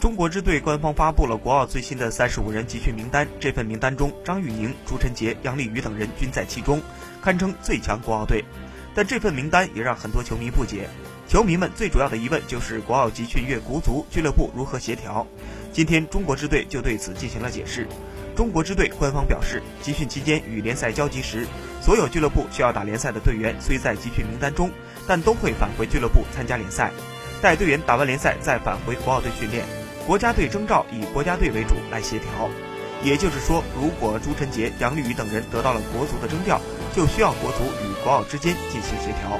中国支队官方发布了国奥最新的三十五人集训名单，这份名单中，张玉宁、朱晨杰、杨丽宇等人均在其中，堪称最强国奥队。但这份名单也让很多球迷不解，球迷们最主要的疑问就是国奥集训月国足，俱乐部如何协调？今天，中国支队就对此进行了解释。中国支队官方表示，集训期间与联赛交集时，所有俱乐部需要打联赛的队员虽在集训名单中，但都会返回俱乐部参加联赛，待队员打完联赛再返回国奥队训练。国家队征召以国家队为主来协调，也就是说，如果朱晨杰、杨丽宇等人得到了国足的征调，就需要国足与国奥之间进行协调。